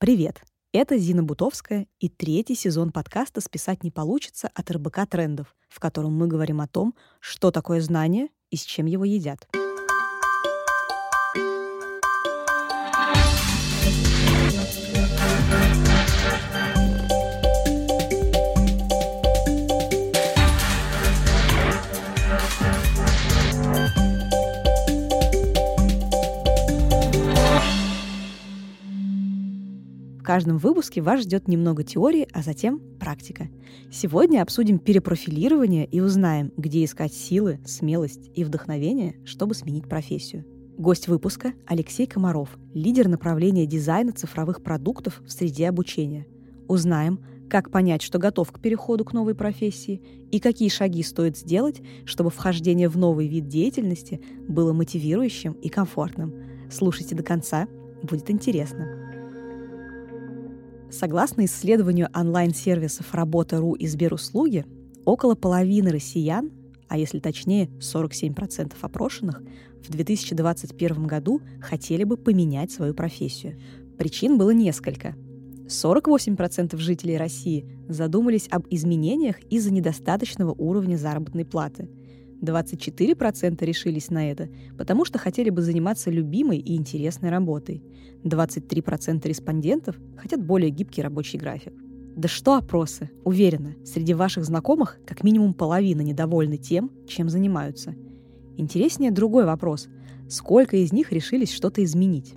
Привет! Это Зина Бутовская и третий сезон подкаста «Списать не получится» от РБК «Трендов», в котором мы говорим о том, что такое знание и с чем его едят. Каждом выпуске вас ждет немного теории, а затем практика. Сегодня обсудим перепрофилирование и узнаем, где искать силы, смелость и вдохновение, чтобы сменить профессию. Гость выпуска – Алексей Комаров, лидер направления дизайна цифровых продуктов в среде обучения. Узнаем, как понять, что готов к переходу к новой профессии и какие шаги стоит сделать, чтобы вхождение в новый вид деятельности было мотивирующим и комфортным. Слушайте до конца, будет интересно. Согласно исследованию онлайн-сервисов «Работа.ру» и «Сберуслуги», около половины россиян, а если точнее 47% опрошенных, в 2021 году хотели бы поменять свою профессию. Причин было несколько. 48% жителей России задумались об изменениях из-за недостаточного уровня заработной платы – 24% решились на это, потому что хотели бы заниматься любимой и интересной работой. 23% респондентов хотят более гибкий рабочий график. Да что опросы? Уверена, среди ваших знакомых как минимум половина недовольны тем, чем занимаются. Интереснее другой вопрос. Сколько из них решились что-то изменить?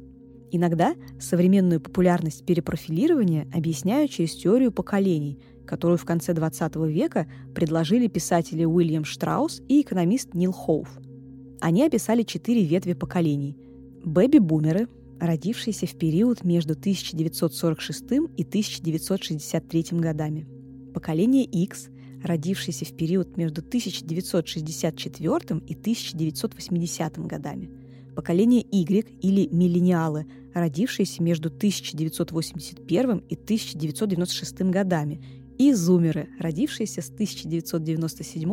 Иногда современную популярность перепрофилирования объясняют через теорию поколений – которую в конце XX века предложили писатели Уильям Штраус и экономист Нил Хоуф. Они описали четыре ветви поколений. Бэби-бумеры, родившиеся в период между 1946 и 1963 годами. Поколение X, родившееся в период между 1964 и 1980 годами. Поколение Y или миллениалы, родившиеся между 1981 и 1996 годами и зумеры, родившиеся с 1997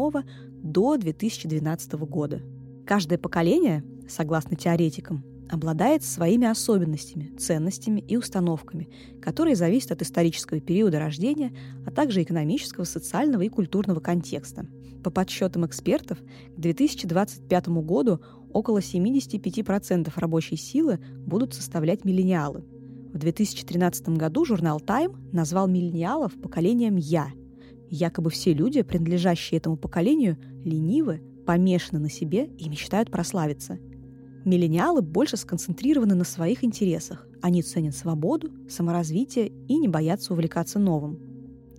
до 2012 года. Каждое поколение, согласно теоретикам, обладает своими особенностями, ценностями и установками, которые зависят от исторического периода рождения, а также экономического, социального и культурного контекста. По подсчетам экспертов, к 2025 году около 75% рабочей силы будут составлять миллениалы – в 2013 году журнал Time назвал миллениалов поколением «Я». Якобы все люди, принадлежащие этому поколению, ленивы, помешаны на себе и мечтают прославиться. Миллениалы больше сконцентрированы на своих интересах. Они ценят свободу, саморазвитие и не боятся увлекаться новым.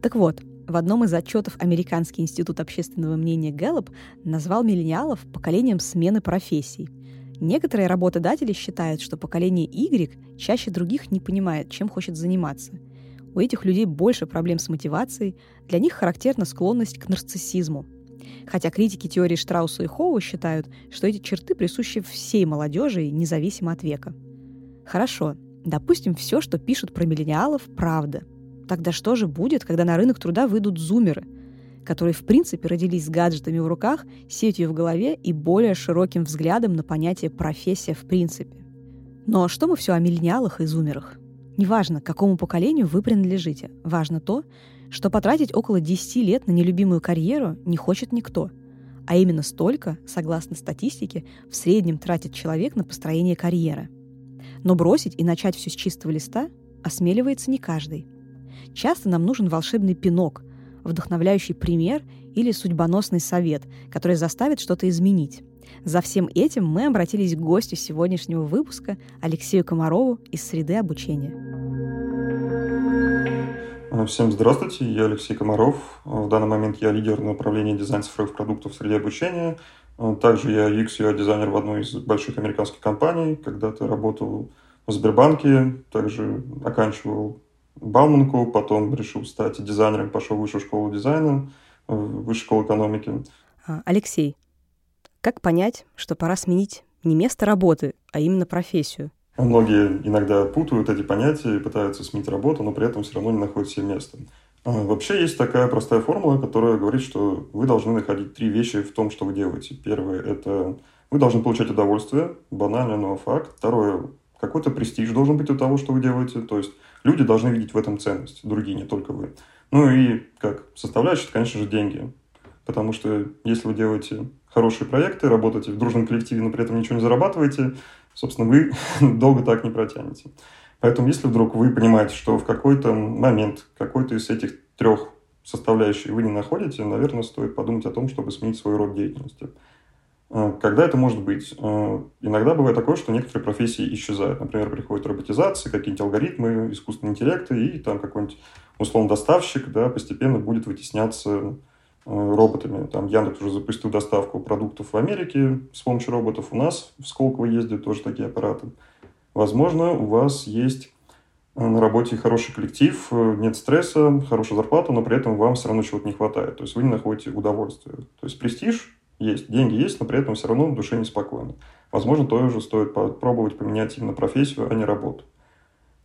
Так вот, в одном из отчетов Американский институт общественного мнения Гэллоп назвал миллениалов поколением смены профессий – Некоторые работодатели считают, что поколение Y чаще других не понимает, чем хочет заниматься. У этих людей больше проблем с мотивацией, для них характерна склонность к нарциссизму. Хотя критики теории Штрауса и Хоу считают, что эти черты присущи всей молодежи, независимо от века. Хорошо, допустим, все, что пишут про миллениалов, правда. Тогда что же будет, когда на рынок труда выйдут зумеры – которые в принципе родились с гаджетами в руках, сетью в голове и более широким взглядом на понятие «профессия» в принципе. Но что мы все о миллениалах и зумерах? Неважно, к какому поколению вы принадлежите. Важно то, что потратить около 10 лет на нелюбимую карьеру не хочет никто. А именно столько, согласно статистике, в среднем тратит человек на построение карьеры. Но бросить и начать все с чистого листа осмеливается не каждый. Часто нам нужен волшебный пинок, вдохновляющий пример или судьбоносный совет, который заставит что-то изменить. За всем этим мы обратились к гостю сегодняшнего выпуска Алексею Комарову из среды обучения. Всем здравствуйте, я Алексей Комаров. В данный момент я лидер направления дизайн цифровых продуктов в среде обучения. Также я UX UI дизайнер в одной из больших американских компаний. Когда-то работал в Сбербанке, также оканчивал Бауманку, потом решил стать дизайнером, пошел в высшую школу дизайна, в высшую школу экономики. А, Алексей, как понять, что пора сменить не место работы, а именно профессию? Многие иногда путают эти понятия и пытаются сменить работу, но при этом все равно не находят себе места. А, вообще есть такая простая формула, которая говорит, что вы должны находить три вещи в том, что вы делаете. Первое – это вы должны получать удовольствие, банально, но факт. Второе – какой-то престиж должен быть у того, что вы делаете. То есть люди должны видеть в этом ценность, другие, не только вы. Ну и как составляющая, это, конечно же, деньги. Потому что если вы делаете хорошие проекты, работаете в дружном коллективе, но при этом ничего не зарабатываете, собственно, вы долго так не протянете. Поэтому если вдруг вы понимаете, что в какой-то момент какой-то из этих трех составляющих вы не находите, наверное, стоит подумать о том, чтобы сменить свой род деятельности. А, когда это может быть? А, иногда бывает такое, что некоторые профессии исчезают. Например, приходит роботизация, какие-нибудь алгоритмы, искусственный интеллект, и там какой-нибудь, условно, доставщик да, постепенно будет вытесняться а, роботами. Там Яндекс уже запустил доставку продуктов в Америке с помощью роботов. У нас в Сколково ездят тоже такие аппараты. Возможно, у вас есть э, на работе хороший коллектив, э, нет стресса, хорошая зарплата, но при этом вам все равно чего-то не хватает. То есть вы не находите удовольствия. То есть престиж есть, деньги есть, но при этом все равно в душе неспокойно. Возможно, тоже стоит попробовать поменять именно профессию, а не работу.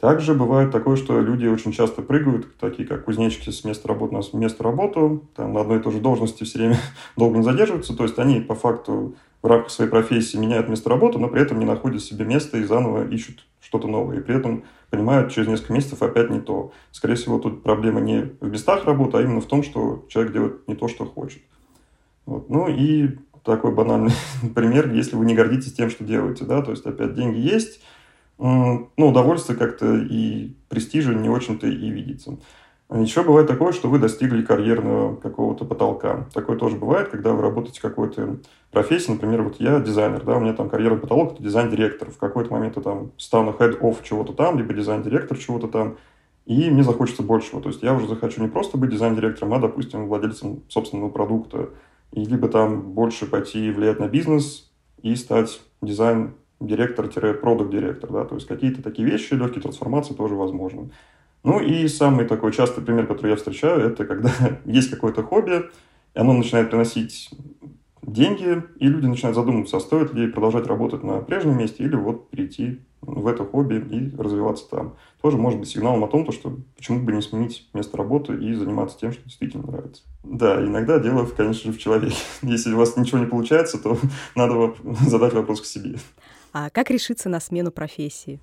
Также бывает такое, что люди очень часто прыгают, такие как кузнечики с места работы на место работы, там на одной и той же должности все время долго не задерживаются, то есть они по факту в рамках своей профессии меняют место работы, но при этом не находят себе места и заново ищут что-то новое. И при этом понимают через несколько месяцев опять не то. Скорее всего, тут проблема не в местах работы, а именно в том, что человек делает не то, что хочет. Вот. Ну и такой банальный пример, если вы не гордитесь тем, что делаете, да, то есть опять деньги есть, ну, удовольствие как-то и престижа не очень-то и видится. Еще бывает такое, что вы достигли карьерного какого-то потолка. Такое тоже бывает, когда вы работаете в какой-то профессии. Например, вот я дизайнер, да, у меня там карьерный потолок – это дизайн-директор. В какой-то момент я там стану head-off чего-то там, либо дизайн-директор чего-то там, и мне захочется большего. То есть я уже захочу не просто быть дизайн-директором, а, допустим, владельцем собственного продукта. И либо там больше пойти влиять на бизнес и стать дизайн-директор-продукт-директор. Да? То есть какие-то такие вещи, легкие трансформации тоже возможны. Ну и самый такой частый пример, который я встречаю, это когда есть какое-то хобби, и оно начинает приносить деньги, и люди начинают задумываться, а стоит ли продолжать работать на прежнем месте или вот перейти в это хобби и развиваться там. Тоже может быть сигналом о том, что почему бы не сменить место работы и заниматься тем, что действительно нравится. Да, иногда дело, конечно же, в человеке. Если у вас ничего не получается, то надо задать вопрос к себе. А как решиться на смену профессии?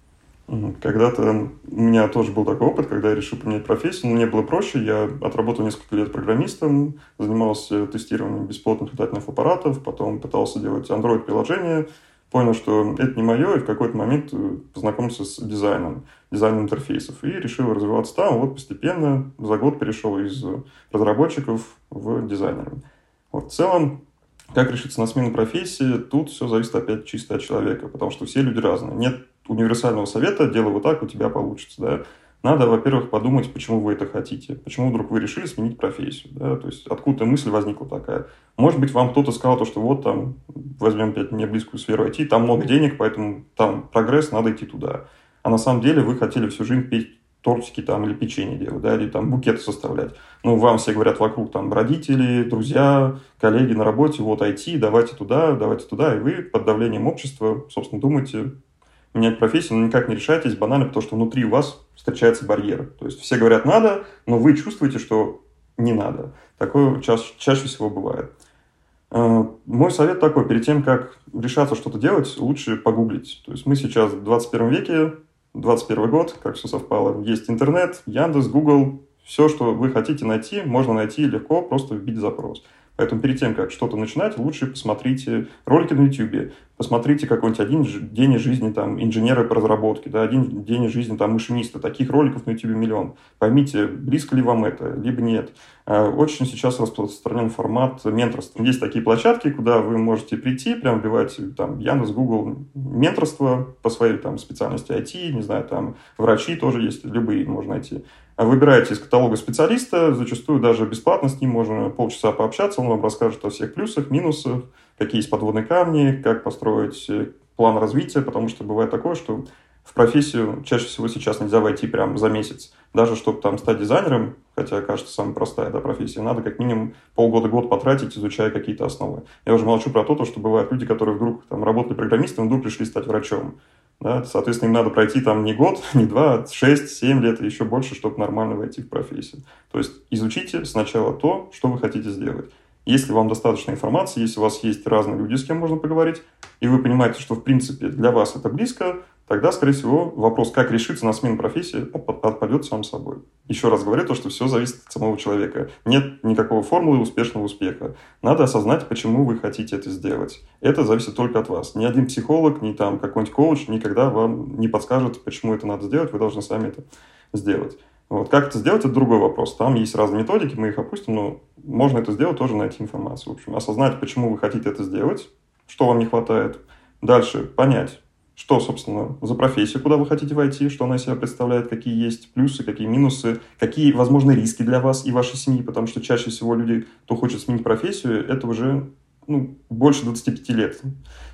Когда-то у меня тоже был такой опыт, когда я решил поменять профессию, но мне было проще. Я отработал несколько лет программистом, занимался тестированием бесплатных летательных аппаратов, потом пытался делать Android-приложение, понял, что это не мое, и в какой-то момент э, познакомился с дизайном, дизайном интерфейсов, и решил развиваться там. Вот постепенно за год перешел из разработчиков в дизайнеров. Вот в целом, как решиться на смену профессии, тут все зависит опять чисто от человека, потому что все люди разные. Нет универсального совета, делай вот так, у тебя получится, да. Надо, во-первых, подумать, почему вы это хотите, почему вдруг вы решили сменить профессию, да, то есть откуда мысль возникла такая. Может быть, вам кто-то сказал то, что вот там, возьмем опять мне близкую сферу IT, там много денег, поэтому там прогресс, надо идти туда. А на самом деле вы хотели всю жизнь петь тортики там или печенье делать, да, или там букеты составлять. Ну, вам все говорят вокруг там родители, друзья, коллеги на работе, вот IT, давайте туда, давайте туда, и вы под давлением общества, собственно, думаете, менять профессию, но никак не решаетесь банально, потому что внутри у вас встречается барьер. То есть все говорят «надо», но вы чувствуете, что не надо. Такое ча чаще всего бывает. Э, мой совет такой, перед тем, как решаться что-то делать, лучше погуглить. То есть мы сейчас в 21 веке, 21 год, как все совпало, есть интернет, Яндекс, Google, все, что вы хотите найти, можно найти легко, просто вбить запрос. Поэтому перед тем, как что-то начинать, лучше посмотрите ролики на YouTube, посмотрите какой-нибудь один день из жизни там, инженера по разработке, да, один день из жизни там, машиниста. Таких роликов на YouTube миллион. Поймите, близко ли вам это, либо нет. А, очень сейчас распространен формат менторства. Есть такие площадки, куда вы можете прийти, прям вбивать там Яндекс, Google, менторство по своей там специальности IT, не знаю, там врачи тоже есть, любые можно найти. А выбираете из каталога специалиста, зачастую даже бесплатно с ним можно полчаса пообщаться, он вам расскажет о всех плюсах, минусах, какие есть подводные камни, как построить э, план развития, потому что бывает такое, что в профессию чаще всего сейчас нельзя войти прямо за месяц. Даже чтобы там стать дизайнером, хотя кажется самая простая да, профессия, надо как минимум полгода-год потратить, изучая какие-то основы. Я уже молчу про то, что бывают люди, которые вдруг там работали программистом, вдруг пришли стать врачом. Да? Соответственно, им надо пройти там не год, не два, а шесть, семь лет и еще больше, чтобы нормально войти в профессию. То есть изучите сначала то, что вы хотите сделать. Если вам достаточно информации, если у вас есть разные люди, с кем можно поговорить, и вы понимаете, что в принципе для вас это близко, тогда, скорее всего, вопрос, как решиться на смену профессии, отпадет сам собой. Еще раз говорю, то, что все зависит от самого человека. Нет никакого формулы успешного успеха. Надо осознать, почему вы хотите это сделать. Это зависит только от вас. Ни один психолог, ни там какой-нибудь коуч никогда вам не подскажет, почему это надо сделать. Вы должны сами это сделать. Вот. Как это сделать, это другой вопрос. Там есть разные методики, мы их опустим, но можно это сделать, тоже найти информацию. В общем, осознать, почему вы хотите это сделать, что вам не хватает. Дальше понять, что, собственно, за профессия, куда вы хотите войти, что она из себя представляет, какие есть плюсы, какие минусы, какие возможны риски для вас и вашей семьи, потому что чаще всего люди, кто хочет сменить профессию, это уже ну, больше 25 лет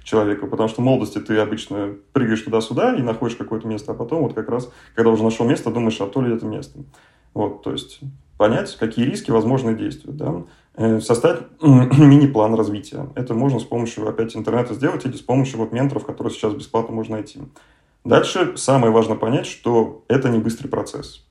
человеку, потому что в молодости ты обычно прыгаешь туда-сюда и находишь какое-то место, а потом вот как раз, когда уже нашел место, думаешь, а то ли это место. Вот, то есть понять, какие риски, возможные действия, да, составить мини-план развития. Это можно с помощью, опять, интернета сделать или с помощью вот менторов, которые сейчас бесплатно можно найти. Дальше самое важное понять, что это не быстрый процесс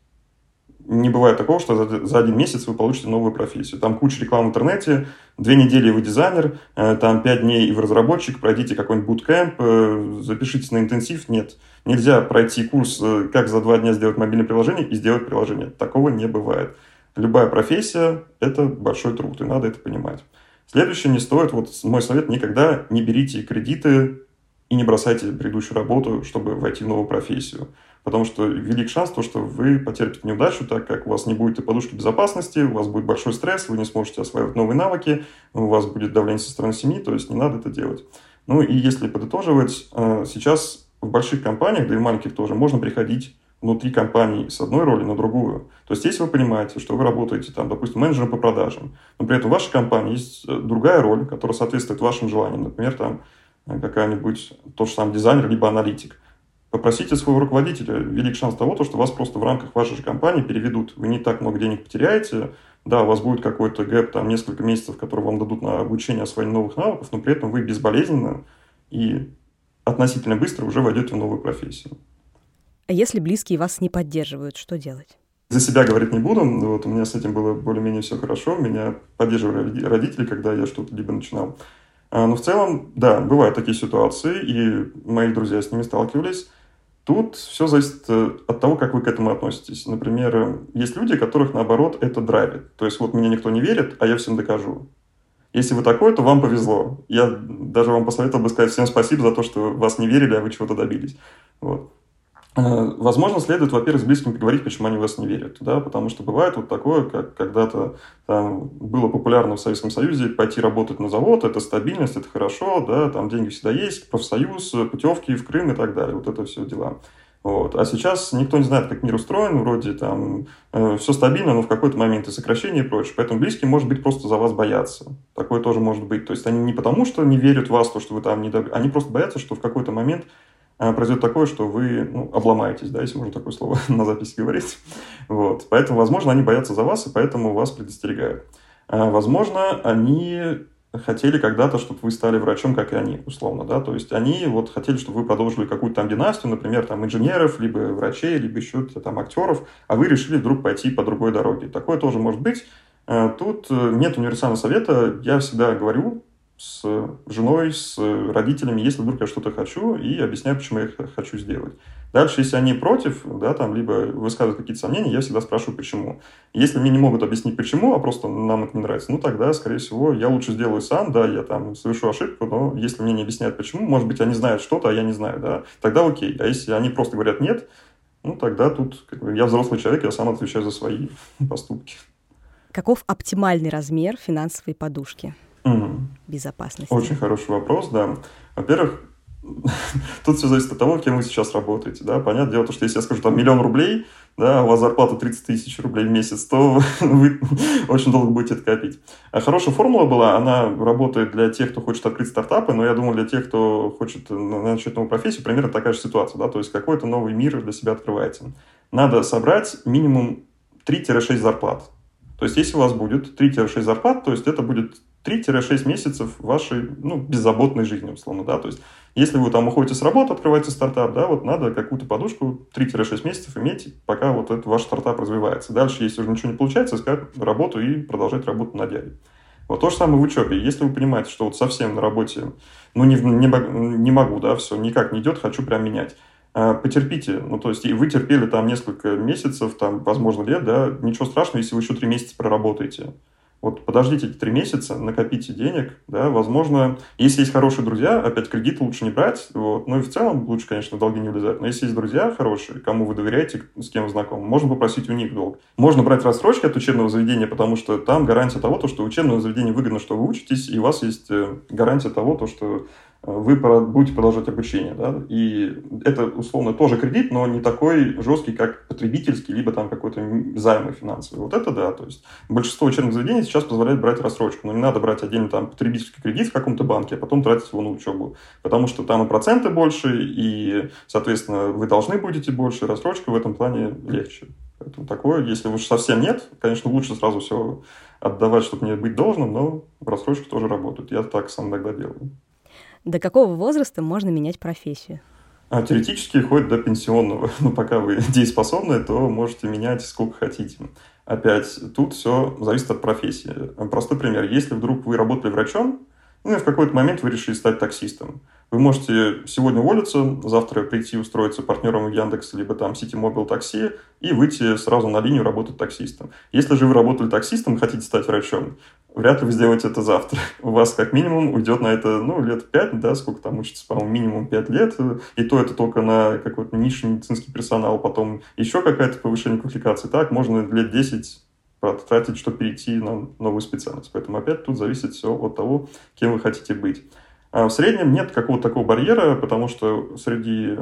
не бывает такого, что за, за один месяц вы получите новую профессию. Там куча рекламы в интернете, две недели вы дизайнер, э, там пять дней и вы разработчик, пройдите какой-нибудь буткемп, э, запишитесь на интенсив. Нет, нельзя пройти курс, э, как за два дня сделать мобильное приложение и сделать приложение. Такого не бывает. Любая профессия – это большой труд, и надо это понимать. Следующее не стоит, вот мой совет, никогда не берите кредиты и не бросайте предыдущую работу, чтобы войти в новую профессию потому что велик шанс, то, что вы потерпите неудачу, так как у вас не будет и подушки безопасности, у вас будет большой стресс, вы не сможете осваивать новые навыки, у вас будет давление со стороны семьи, то есть не надо это делать. Ну и если подытоживать, э, сейчас в больших компаниях, да и в маленьких тоже, можно приходить внутри компании с одной роли на другую. То есть, если вы понимаете, что вы работаете, там, допустим, менеджером по продажам, но при этом в вашей компании есть э, другая роль, которая соответствует вашим желаниям, например, там, э, какая-нибудь, тот же самый дизайнер, либо аналитик, Попросите своего руководителя. Велик шанс того, что вас просто в рамках вашей же компании переведут. Вы не так много денег потеряете. Да, у вас будет какой-то гэп, там, несколько месяцев, которые вам дадут на обучение освоения новых навыков, но при этом вы безболезненно и относительно быстро уже войдете в новую профессию. А если близкие вас не поддерживают, что делать? За себя говорить не буду. Вот у меня с этим было более-менее все хорошо. Меня поддерживали родители, когда я что-то либо начинал. А, но в целом, да, бывают такие ситуации, и мои друзья с ними сталкивались. Тут все зависит э, от того, как вы к этому относитесь. Например, есть люди, которых, наоборот, это драйвит. То есть вот мне никто не верит, а я всем докажу. Если вы такой, то вам повезло. Я даже вам посоветовал бы сказать всем спасибо за то, что вас не верили, а вы чего-то добились. Вот. Э, возможно, следует, во-первых, с близкими поговорить, почему они в вас не верят. Да? Потому что бывает вот такое, как когда-то там, было популярно в Советском Союзе пойти работать на завод, это стабильность, это хорошо, да, там деньги всегда есть, профсоюз, путевки в Крым и так далее. Вот это все дела. Вот. А сейчас никто не знает, как мир устроен, вроде там э, все стабильно, но в какой-то момент и сокращение и прочее. Поэтому близкие, может быть, просто за вас боятся. Такое тоже может быть. То есть они не потому, что не верят в вас, то, что вы там не. Они просто боятся, что в какой-то момент произойдет такое, что вы ну, обломаетесь, да, если можно такое слово на записи говорить. Вот. Поэтому, возможно, они боятся за вас, и поэтому вас предостерегают. А, возможно, они хотели когда-то, чтобы вы стали врачом, как и они, условно, да, то есть они вот хотели, чтобы вы продолжили какую-то там династию, например, там инженеров, либо врачей, либо еще там актеров, а вы решили вдруг пойти по другой дороге. Такое тоже может быть. А, тут э, нет универсального совета. Я всегда говорю, с женой, с родителями, если вдруг я что-то хочу, и объясняю, почему я хочу сделать. Дальше, если они против, да, там, либо высказывают какие-то сомнения, я всегда спрашиваю, почему. Если мне не могут объяснить, почему, а просто нам это не нравится, ну, тогда, скорее всего, я лучше сделаю сам, да, я там совершу ошибку, но если мне не объясняют, почему, может быть, они знают что-то, а я не знаю, да, тогда окей. А если они просто говорят нет, ну, тогда тут как бы, я взрослый человек, я сам отвечаю за свои поступки. Каков оптимальный размер финансовой подушки? Угу. безопасности? Очень хороший вопрос, да. Во-первых, тут все зависит от того, кем вы сейчас работаете. Да? Понятное дело, что если я скажу там миллион рублей, да, у вас зарплата 30 тысяч рублей в месяц, то вы очень долго будете это копить. А хорошая формула была, она работает для тех, кто хочет открыть стартапы, но я думаю, для тех, кто хочет начать новую профессию, примерно такая же ситуация. Да? То есть какой-то новый мир для себя открываете. Надо собрать минимум 3-6 зарплат. То есть если у вас будет 3-6 зарплат, то есть это будет 3-6 месяцев вашей ну, беззаботной жизни, условно, да, то есть если вы там уходите с работы, открываете стартап, да, вот надо какую-то подушку 3-6 месяцев иметь, пока вот этот ваш стартап развивается. Дальше, если уже ничего не получается, искать работу и продолжать работу на дяде. Вот то же самое в учебе. Если вы понимаете, что вот совсем на работе, ну, не, не, не могу, да, все, никак не идет, хочу прям менять. а, потерпите. Ну, то есть вы терпели там несколько месяцев, там, возможно, лет, да, ничего страшного, если вы еще три месяца проработаете. Вот подождите эти три месяца, накопите денег, да, возможно, если есть хорошие друзья, опять кредит лучше не брать, вот, ну и в целом лучше, конечно, долги не влезать, но если есть друзья хорошие, кому вы доверяете, с кем вы знакомы, можно попросить у них долг. Можно брать рассрочки от учебного заведения, потому что там гарантия того, то, что учебное заведение выгодно, что вы учитесь, и у вас есть э, гарантия того, то, что вы будете продолжать обучение. Да? И это, условно, тоже кредит, но не такой жесткий, как потребительский, либо там какой-то займы финансовый. Вот это да. То есть большинство учебных заведений сейчас позволяет брать рассрочку. Но не надо брать отдельно там потребительский кредит в каком-то банке, а потом тратить его на учебу. Потому что там и проценты больше, и, соответственно, вы должны будете больше, рассрочка в этом плане легче. Поэтому такое, если уж совсем нет, конечно, лучше сразу все отдавать, чтобы не быть должным, но рассрочки тоже работают. Я так сам иногда делаю. До какого возраста можно менять профессию? А теоретически ходит до пенсионного. Но пока вы дееспособны, то можете менять сколько хотите. Опять, тут все зависит от профессии. Простой пример. Если вдруг вы работали врачом, ну и в какой-то момент вы решили стать таксистом. Вы можете сегодня уволиться, завтра прийти устроиться партнером в Яндекс, либо там City Mobile такси и выйти сразу на линию работать таксистом. Если же вы работали таксистом и хотите стать врачом, вряд ли вы сделаете это завтра. У вас как минимум уйдет на это, ну, лет пять, да, сколько там учится, по-моему, минимум пять лет. И то это только на какой-то низший медицинский персонал, потом еще какая-то повышение квалификации. Так, можно лет 10 потратить, чтобы перейти на новую специальность. Поэтому опять тут зависит все от того, кем вы хотите быть. А в среднем нет какого-то такого барьера, потому что среди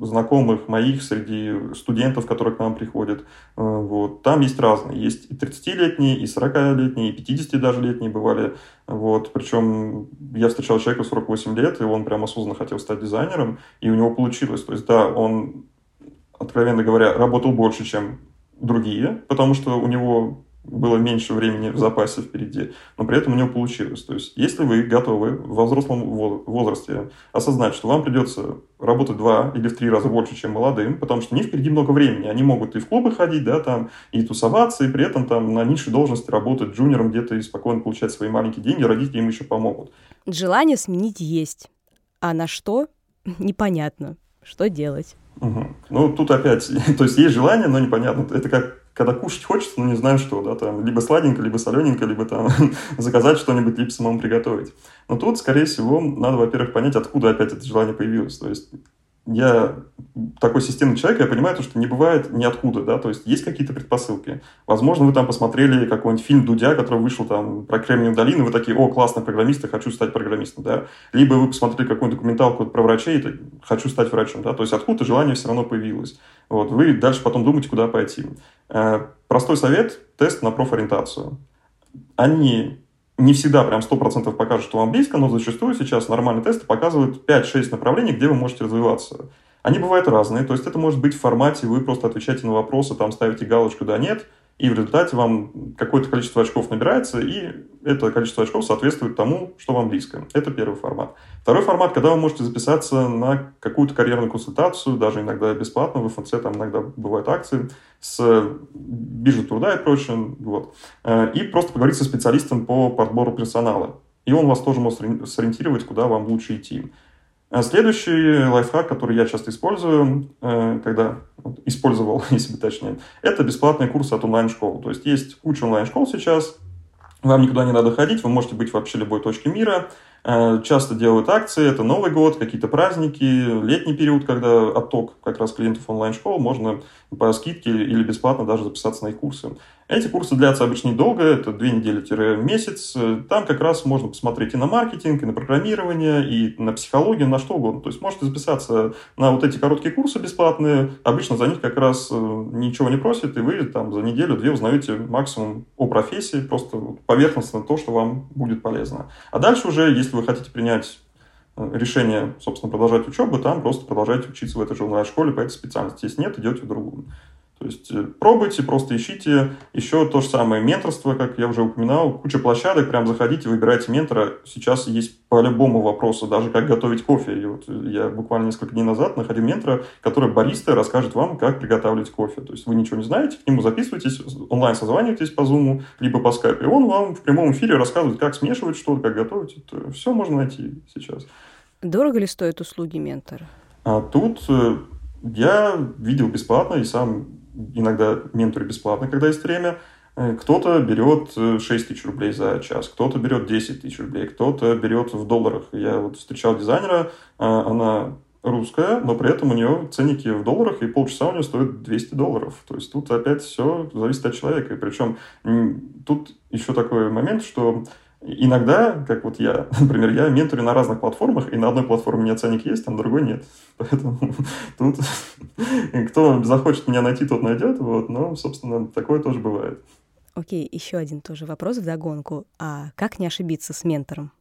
знакомых моих, среди студентов, которые к нам приходят, э, вот, там есть разные. Есть и 30-летние, и 40-летние, и 50 даже летние бывали. Вот, причем я встречал человека 48 лет, и он прям осознанно хотел стать дизайнером, и у него получилось. То есть, да, он, откровенно говоря, работал больше, чем другие, потому что у него было меньше времени в запасе впереди, но при этом у него получилось. То есть, если вы готовы в взрослом возрасте осознать, что вам придется работать два или в три раза больше, чем молодым, потому что у них впереди много времени. Они могут и в клубы ходить, да, там, и тусоваться, и при этом там на низшей должности работать джуниором где-то и спокойно получать свои маленькие деньги, родители им еще помогут. Желание сменить есть, а на что – непонятно. Что делать? Угу. Ну, тут опять, то есть есть желание, но непонятно. Это как когда кушать хочется, но не знаю что, да, там, либо сладенько, либо солененько, либо там заказать что-нибудь, либо самому приготовить. Но тут, скорее всего, надо, во-первых, понять, откуда опять это желание появилось. То есть я такой системный человек, я понимаю, то, что не бывает ниоткуда, да, то есть есть какие-то предпосылки. Возможно, вы там посмотрели какой-нибудь фильм Дудя, который вышел там про Кремниевую долину, вы такие, о, классный программист, я хочу стать программистом, да. Либо вы посмотрели какую-нибудь документалку про врачей, и хочу стать врачом, да, то есть откуда желание все равно появилось. Вот, вы дальше потом думаете, куда пойти. Э, простой совет – тест на профориентацию. Они не всегда прям 100% покажут, что вам близко, но зачастую сейчас нормальные тесты показывают 5-6 направлений, где вы можете развиваться. Они бывают разные, то есть это может быть в формате, вы просто отвечаете на вопросы, там ставите галочку «да», «нет», и в результате вам какое-то количество очков набирается, и это количество очков соответствует тому, что вам близко. Это первый формат. Второй формат, когда вы можете записаться на какую-то карьерную консультацию, даже иногда бесплатно, в ФНЦ там иногда бывают акции, с биржи труда и прочее, вот. Э, и просто поговорить со специалистом по подбору персонала. И он вас тоже может сориентировать, куда вам лучше идти. А следующий лайфхак, который я часто использую, э, когда использовал, если бы точнее, это бесплатные курсы от онлайн-школ. То есть есть куча онлайн-школ сейчас, вам никуда не надо ходить, вы можете быть вообще любой точке мира, Э, часто делают акции, это Новый год, какие-то праздники, летний период, когда отток как раз клиентов онлайн-школ, можно по скидке или бесплатно даже записаться на их курсы. Эти курсы длятся обычно недолго, это две недели-месяц. Там как раз можно посмотреть и на маркетинг, и на программирование, и на психологию, на что угодно. То есть можете записаться на вот эти короткие курсы бесплатные. Обычно за них как раз э, ничего не просят, и вы там за неделю-две узнаете максимум о профессии, просто поверхностно то, что вам будет полезно. А дальше уже, если вы хотите принять э, решение, собственно, продолжать учебу, там просто продолжайте учиться в этой же онлайн-школе по этой специальности. Если нет, идете в другую. То есть э, пробуйте, просто ищите. Еще то же самое менторство, как я уже упоминал, куча площадок, прям заходите, выбирайте ментора. Сейчас есть по любому вопросу, даже как готовить кофе. И вот я буквально несколько дней назад находил ментора, который бариста расскажет вам, как приготавливать кофе. То есть вы ничего не знаете, к нему записывайтесь, онлайн созваниваетесь по Zoom, либо по Skype, и он вам в прямом эфире рассказывает, как смешивать что-то, как готовить. Это все можно найти сейчас. Дорого ли стоят услуги ментора? А тут э, я видел бесплатно и сам иногда менторю бесплатно, когда есть время. Э, кто-то берет 6 э, тысяч рублей за час, кто-то берет 10 тысяч рублей, кто-то берет в долларах. Я вот встречал дизайнера, она русская, но при этом у нее ценники в долларах, и полчаса у нее стоит 200 долларов. То есть тут опять все зависит от человека. И причем тут еще такой момент, что Иногда, как вот я, например, я менторю на разных платформах, и на одной платформе у меня ценник есть, а на другой нет. Поэтому тут кто захочет меня найти, тот найдет. Вот, но, собственно, такое тоже бывает. Окей, еще один тоже вопрос в догонку. А как не ошибиться с ментором?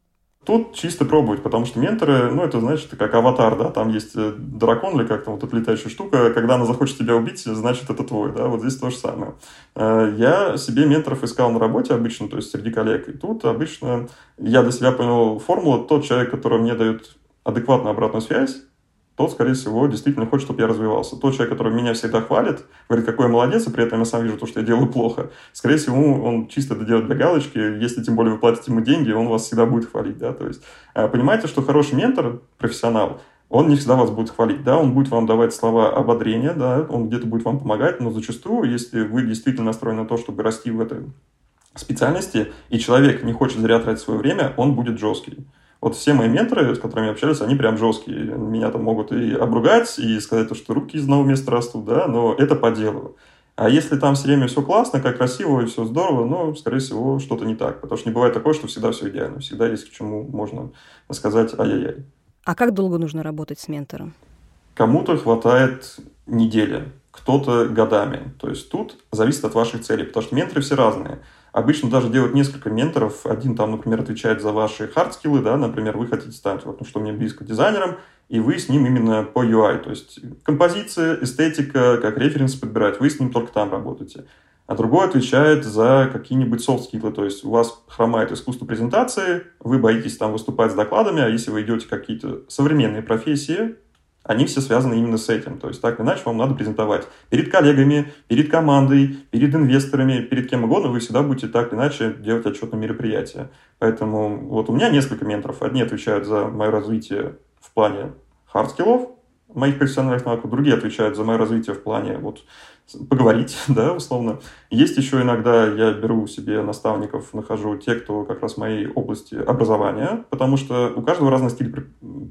Тут чисто пробовать, потому что менторы, ну, это значит, как аватар, да, там есть э, дракон или как там вот эта летающая штука, когда она захочет тебя убить, значит, это твой, да, вот здесь то же самое. Э, я себе менторов искал на работе обычно, то есть среди коллег, и тут обычно я для себя понял формулу, тот человек, который мне дает адекватную обратную связь, тот, скорее всего, действительно хочет, чтобы я развивался. Тот человек, который меня всегда хвалит, говорит, какой я молодец, и при этом я сам вижу то, что я делаю плохо, скорее всего, он чисто это делает для галочки. Если, тем более, вы платите ему деньги, он вас всегда будет хвалить. Да? То есть, э, понимаете, что хороший ментор, профессионал, он не всегда вас будет хвалить, да, он будет вам давать слова ободрения, да, он где-то будет вам помогать, но зачастую, если вы действительно настроены на то, чтобы расти в этой специальности, и человек не хочет зря тратить свое время, он будет жесткий. Вот все мои менторы, с которыми общались, они прям жесткие. Меня там могут и обругать, и сказать, что руки из одного места растут, да, но это по делу. А если там все время все классно, как красиво и все здорово, ну, скорее всего, что-то не так. Потому что не бывает такое, что всегда все идеально. Всегда есть к чему можно сказать ай-яй-яй. А как долго нужно работать с ментором? Кому-то хватает недели, кто-то годами. То есть тут зависит от ваших целей, потому что менторы все разные. Обычно даже делают несколько менторов. Один там, например, отвечает за ваши хардскиллы, да, например, вы хотите стать, вот, ну, что мне близко, дизайнером, и вы с ним именно по UI, то есть композиция, эстетика, как референс подбирать, вы с ним только там работаете. А другой отвечает за какие-нибудь софт-скиллы, то есть у вас хромает искусство презентации, вы боитесь там выступать с докладами, а если вы идете какие-то современные профессии, они все связаны именно с этим. То есть так иначе вам надо презентовать перед коллегами, перед командой, перед инвесторами, перед кем угодно, вы всегда будете так иначе делать отчет на мероприятие. Поэтому вот у меня несколько менторов. Одни отвечают за мое развитие в плане хард-скиллов, моих профессиональных навыков, другие отвечают за мое развитие в плане вот поговорить, да, условно. Есть еще иногда, я беру себе наставников, нахожу те, кто как раз в моей области образования, потому что у каждого разный стиль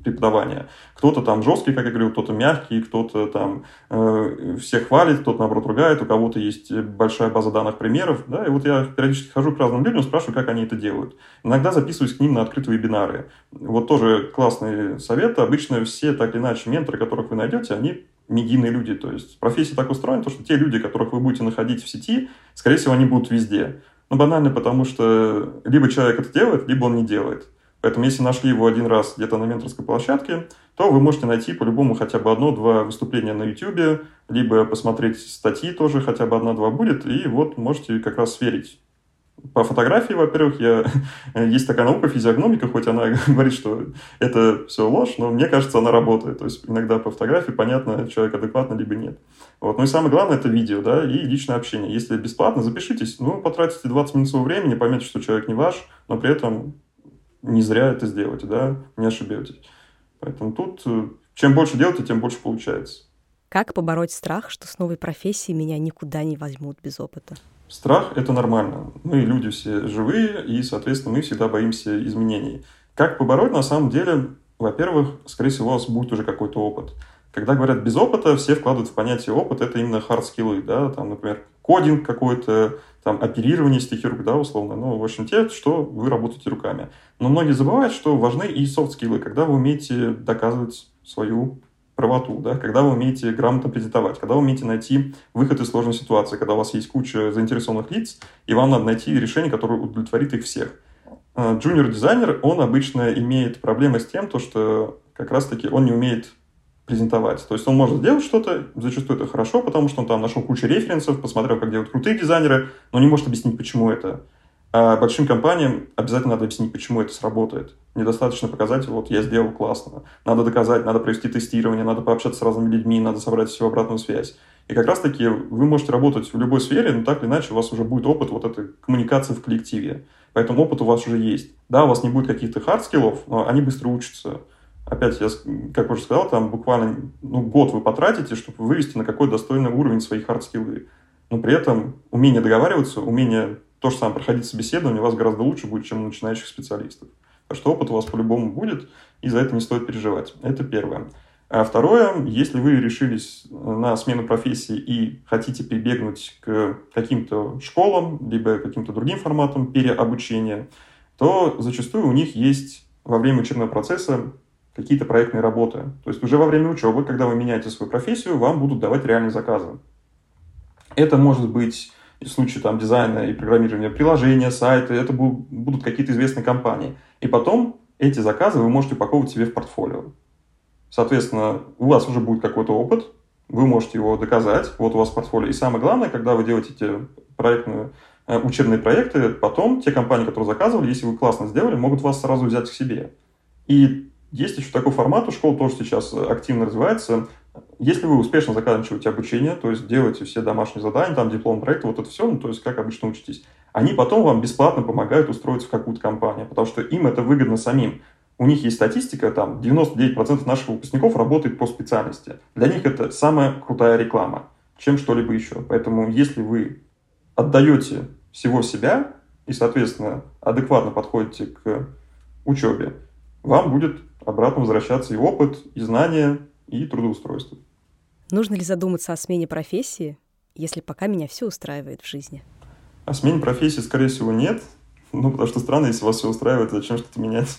преподавания. Кто-то там жесткий, как я говорил, кто-то мягкий, кто-то там э, всех хвалит, кто-то наоборот ругает, у кого-то есть большая база данных примеров, да, и вот я периодически хожу к разным людям, спрашиваю, как они это делают. Иногда записываюсь к ним на открытые вебинары. Вот тоже классный совет. Обычно все так или иначе менторы, которых вы найдете, они медийные люди. То есть профессия так устроена, что те люди, которых вы будете находить в сети, скорее всего, они будут везде. Ну, банально, потому что либо человек это делает, либо он не делает. Поэтому, если нашли его один раз где-то на менторской площадке, то вы можете найти по-любому хотя бы одно-два выступления на YouTube, либо посмотреть статьи тоже хотя бы одна-два будет, и вот можете как раз сверить, по фотографии, во-первых, я... есть такая наука физиогномика, хоть она говорит, что это все ложь, но мне кажется, она работает. То есть иногда по фотографии понятно, человек адекватно либо нет. Вот. Ну и самое главное, это видео, да, и личное общение. Если бесплатно, запишитесь, ну, потратите 20 минут своего времени, поймете, что человек не ваш, но при этом не зря это сделаете, да, не ошибетесь. Поэтому тут э, чем больше делаете, тем больше получается. Как побороть страх, что с новой профессией меня никуда не возьмут без опыта? Страх – это нормально. Мы люди все живые, и, соответственно, мы всегда боимся изменений. Как побороть, на самом деле, во-первых, скорее всего, у вас будет уже какой-то опыт. Когда говорят без опыта, все вкладывают в понятие опыт, это именно хард-скиллы, да, там, например, кодинг какой-то, там, оперирование стихи рук, да, условно, ну, в общем, те, что вы работаете руками. Но многие забывают, что важны и софт-скиллы, когда вы умеете доказывать свою правоту, да, когда вы умеете грамотно презентовать, когда вы умеете найти выход из сложной ситуации, когда у вас есть куча заинтересованных лиц, и вам надо найти решение, которое удовлетворит их всех. А, джуниор-дизайнер, он обычно имеет проблемы с тем, то, что как раз-таки он не умеет презентовать. То есть он может сделать что-то, зачастую это хорошо, потому что он там нашел кучу референсов, посмотрел, как делают крутые дизайнеры, но не может объяснить, почему это. А большим компаниям обязательно надо объяснить, почему это сработает. Недостаточно показать, вот я сделал классно. Надо доказать, надо провести тестирование, надо пообщаться с разными людьми, надо собрать всю обратную связь. И как раз-таки вы можете работать в любой сфере, но так или иначе у вас уже будет опыт вот этой коммуникации в коллективе. Поэтому опыт у вас уже есть. Да, у вас не будет каких-то хард-скиллов, но они быстро учатся. опять, я, как уже сказал, там буквально ну, год вы потратите, чтобы вывести на какой достойный уровень свои хардскиллы. Но при этом умение договариваться, умение то же самое проходить собеседование у вас гораздо лучше будет, чем у начинающих специалистов. Так что опыт у вас по-любому будет, и за это не стоит переживать. Это первое. А второе, если вы решились на смену профессии и хотите прибегнуть к каким-то школам, либо каким-то другим форматам переобучения, то зачастую у них есть во время учебного процесса какие-то проектные работы. То есть уже во время учебы, когда вы меняете свою профессию, вам будут давать реальные заказы. Это может быть случае там, дизайна и программирования приложения, сайта, это будут какие-то известные компании. И потом эти заказы вы можете упаковывать себе в портфолио. Соответственно, у вас уже будет какой-то опыт, вы можете его доказать, вот у вас портфолио. И самое главное, когда вы делаете эти проектные, э, учебные проекты, потом те компании, которые заказывали, если вы классно сделали, могут вас сразу взять к себе. И есть еще такой формат, у школ тоже сейчас активно развивается. Если вы успешно заканчиваете обучение, то есть делаете все домашние задания, там диплом проекта, вот это все, ну, то есть как обычно учитесь, они потом вам бесплатно помогают устроиться в какую-то компанию, потому что им это выгодно самим. У них есть статистика, там 99% наших выпускников работает по специальности. Для них это самая крутая реклама, чем что-либо еще. Поэтому если вы отдаете всего себя и, соответственно, адекватно подходите к учебе, вам будет обратно возвращаться и опыт, и знания, и трудоустройство. Нужно ли задуматься о смене профессии, если пока меня все устраивает в жизни? О смене профессии, скорее всего, нет. Ну, потому что странно, если вас все устраивает, зачем что-то менять.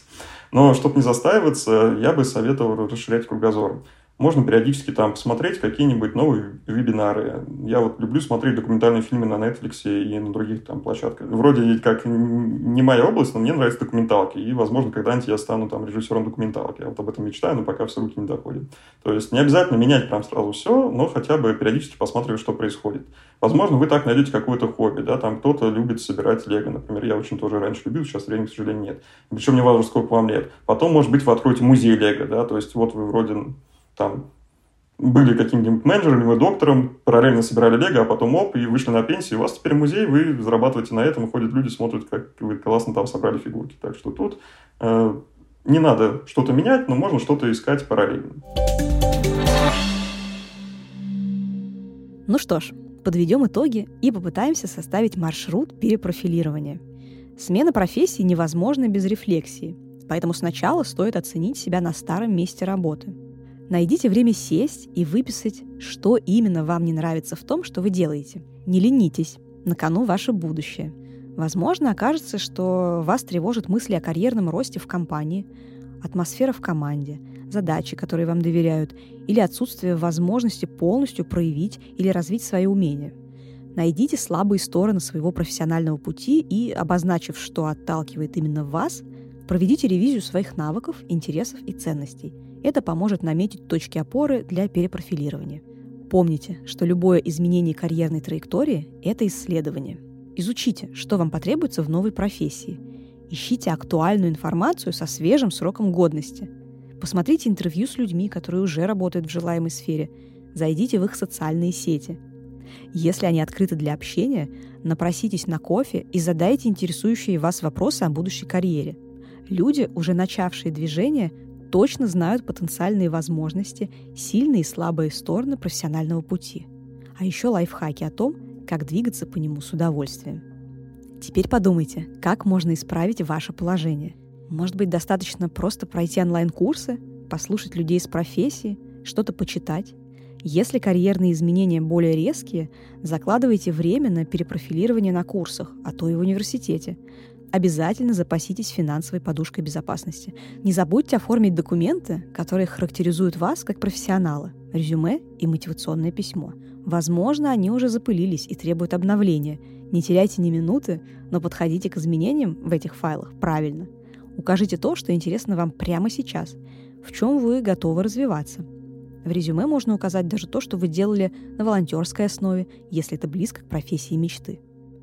Но, чтобы не застаиваться, я бы советовал расширять кругозор можно периодически там посмотреть какие-нибудь новые вебинары. Я вот люблю смотреть документальные фильмы на Netflix и на других там площадках. Вроде как не моя область, но мне нравятся документалки. И, возможно, когда-нибудь я стану там режиссером документалки. Я вот об этом мечтаю, но пока все руки не доходят. То есть не обязательно менять прям сразу все, но хотя бы периодически посматривать, что происходит. Возможно, вы так найдете какое-то хобби, да, там кто-то любит собирать лего, например, я очень тоже раньше любил, сейчас времени, к сожалению, нет. Причем не важно, сколько вам лет. Потом, может быть, вы откроете музей лего, да, то есть вот вы вроде там были каким-нибудь менеджером, либо доктором, параллельно собирали лего, а потом оп, и вышли на пенсию. У вас теперь музей, вы зарабатываете на этом, ходят люди, смотрят, как вы классно там собрали фигурки. Так что тут э, не надо что-то менять, но можно что-то искать параллельно. Ну что ж, подведем итоги и попытаемся составить маршрут перепрофилирования. Смена профессии невозможна без рефлексии, поэтому сначала стоит оценить себя на старом месте работы – Найдите время сесть и выписать, что именно вам не нравится в том, что вы делаете. Не ленитесь, на кону ваше будущее. Возможно, окажется, что вас тревожат мысли о карьерном росте в компании, атмосфера в команде, задачи, которые вам доверяют, или отсутствие возможности полностью проявить или развить свои умения. Найдите слабые стороны своего профессионального пути и, обозначив, что отталкивает именно вас, проведите ревизию своих навыков, интересов и ценностей – это поможет наметить точки опоры для перепрофилирования. Помните, что любое изменение карьерной траектории – это исследование. Изучите, что вам потребуется в новой профессии. Ищите актуальную информацию со свежим сроком годности. Посмотрите интервью с людьми, которые уже работают в желаемой сфере. Зайдите в их социальные сети. Если они открыты для общения, напроситесь на кофе и задайте интересующие вас вопросы о будущей карьере. Люди, уже начавшие движение, точно знают потенциальные возможности, сильные и слабые стороны профессионального пути. А еще лайфхаки о том, как двигаться по нему с удовольствием. Теперь подумайте, как можно исправить ваше положение. Может быть, достаточно просто пройти онлайн-курсы, послушать людей с профессии, что-то почитать. Если карьерные изменения более резкие, закладывайте время на перепрофилирование на курсах, а то и в университете. Обязательно запаситесь финансовой подушкой безопасности. Не забудьте оформить документы, которые характеризуют вас как профессионала, резюме и мотивационное письмо. Возможно, они уже запылились и требуют обновления. Не теряйте ни минуты, но подходите к изменениям в этих файлах правильно. Укажите то, что интересно вам прямо сейчас, в чем вы готовы развиваться. В резюме можно указать даже то, что вы делали на волонтерской основе, если это близко к профессии мечты.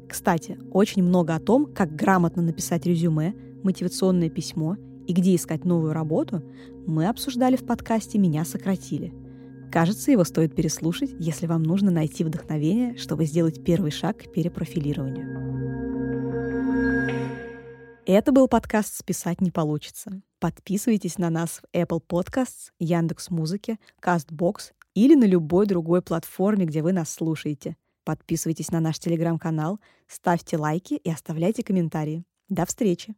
Кстати, очень много о том, как грамотно написать резюме, мотивационное письмо и где искать новую работу, мы обсуждали в подкасте «Меня сократили». Кажется, его стоит переслушать, если вам нужно найти вдохновение, чтобы сделать первый шаг к перепрофилированию. Это был подкаст «Списать не получится». Подписывайтесь на нас в Apple Podcasts, Яндекс Музыке, Castbox или на любой другой платформе, где вы нас слушаете. Подписывайтесь на наш телеграм-канал, ставьте лайки и оставляйте комментарии. До встречи!